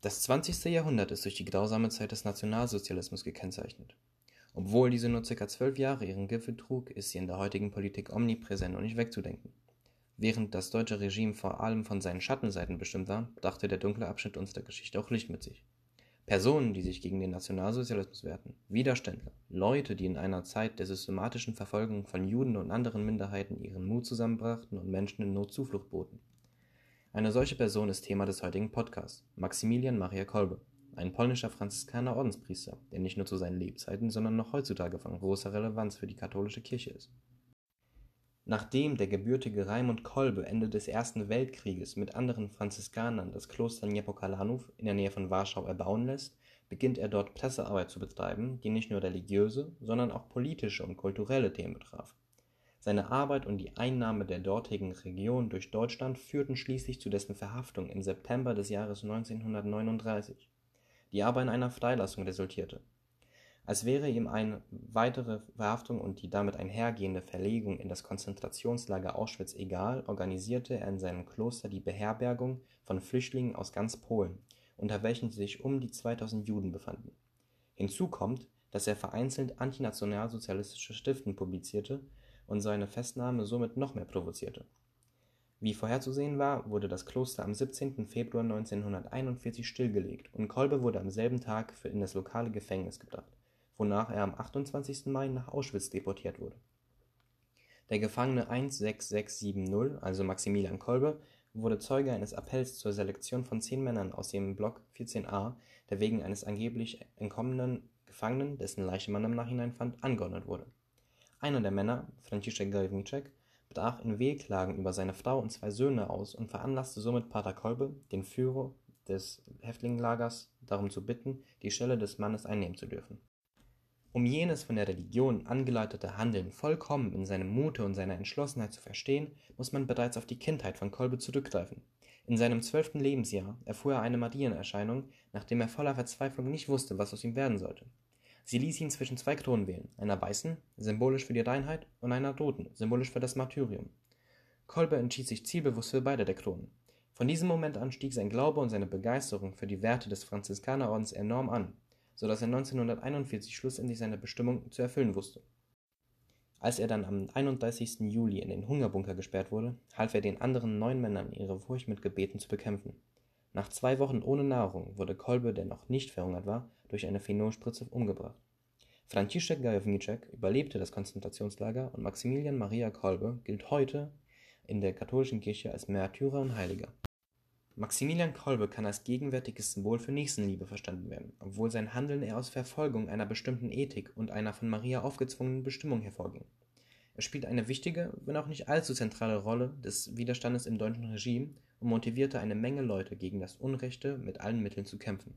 Das 20. Jahrhundert ist durch die grausame Zeit des Nationalsozialismus gekennzeichnet. Obwohl diese nur ca. zwölf Jahre ihren Gipfel trug, ist sie in der heutigen Politik omnipräsent und nicht wegzudenken. Während das deutsche Regime vor allem von seinen Schattenseiten bestimmt war, brachte der dunkle Abschnitt unserer Geschichte auch Licht mit sich. Personen, die sich gegen den Nationalsozialismus wehrten, Widerständler, Leute, die in einer Zeit der systematischen Verfolgung von Juden und anderen Minderheiten ihren Mut zusammenbrachten und Menschen in Not Zuflucht boten. Eine solche Person ist Thema des heutigen Podcasts, Maximilian Maria Kolbe, ein polnischer Franziskaner Ordenspriester, der nicht nur zu seinen Lebzeiten, sondern noch heutzutage von großer Relevanz für die katholische Kirche ist. Nachdem der gebürtige Raimund Kolbe Ende des Ersten Weltkrieges mit anderen Franziskanern das Kloster Niepokalanów in der Nähe von Warschau erbauen lässt, beginnt er dort Pressearbeit zu betreiben, die nicht nur religiöse, sondern auch politische und kulturelle Themen betraf. Seine Arbeit und die Einnahme der dortigen Region durch Deutschland führten schließlich zu dessen Verhaftung im September des Jahres 1939, die aber in einer Freilassung resultierte. Als wäre ihm eine weitere Verhaftung und die damit einhergehende Verlegung in das Konzentrationslager Auschwitz egal, organisierte er in seinem Kloster die Beherbergung von Flüchtlingen aus ganz Polen, unter welchen sich um die 2000 Juden befanden. Hinzu kommt, dass er vereinzelt antinationalsozialistische Schriften publizierte und seine Festnahme somit noch mehr provozierte. Wie vorherzusehen war, wurde das Kloster am 17. Februar 1941 stillgelegt und Kolbe wurde am selben Tag in das lokale Gefängnis gebracht, wonach er am 28. Mai nach Auschwitz deportiert wurde. Der Gefangene 16670, also Maximilian Kolbe, wurde Zeuge eines Appells zur Selektion von zehn Männern aus dem Block 14a, der wegen eines angeblich entkommenen Gefangenen, dessen Leiche man im Nachhinein fand, angeordnet wurde einer der Männer, Franciszek Gajewniczek, brach in Wehklagen über seine Frau und zwei Söhne aus und veranlasste somit Pater Kolbe, den Führer des Häftlingenlagers, darum zu bitten, die Stelle des Mannes einnehmen zu dürfen. Um jenes von der Religion angeleitete Handeln vollkommen in seinem Mute und seiner Entschlossenheit zu verstehen, muss man bereits auf die Kindheit von Kolbe zurückgreifen. In seinem zwölften Lebensjahr erfuhr er eine Marienerscheinung, nachdem er voller Verzweiflung nicht wusste, was aus ihm werden sollte. Sie ließ ihn zwischen zwei Kronen wählen, einer weißen, symbolisch für die Reinheit, und einer roten, symbolisch für das Martyrium. Kolbe entschied sich zielbewusst für beide der Kronen. Von diesem Moment an stieg sein Glaube und seine Begeisterung für die Werte des Franziskanerordens enorm an, so dass er 1941 schlussendlich seine Bestimmung zu erfüllen wusste. Als er dann am 31. Juli in den Hungerbunker gesperrt wurde, half er den anderen neun Männern, ihre Furcht mit Gebeten zu bekämpfen. Nach zwei Wochen ohne Nahrung wurde Kolbe, der noch nicht verhungert war, durch eine Phenolspritze umgebracht. Franciszek Gajowniczek überlebte das Konzentrationslager und Maximilian Maria Kolbe gilt heute in der katholischen Kirche als Märtyrer und Heiliger. Maximilian Kolbe kann als gegenwärtiges Symbol für Nächstenliebe verstanden werden, obwohl sein Handeln eher aus Verfolgung einer bestimmten Ethik und einer von Maria aufgezwungenen Bestimmung hervorging. Er spielt eine wichtige, wenn auch nicht allzu zentrale Rolle des Widerstandes im deutschen Regime und motivierte eine Menge Leute gegen das Unrechte mit allen Mitteln zu kämpfen.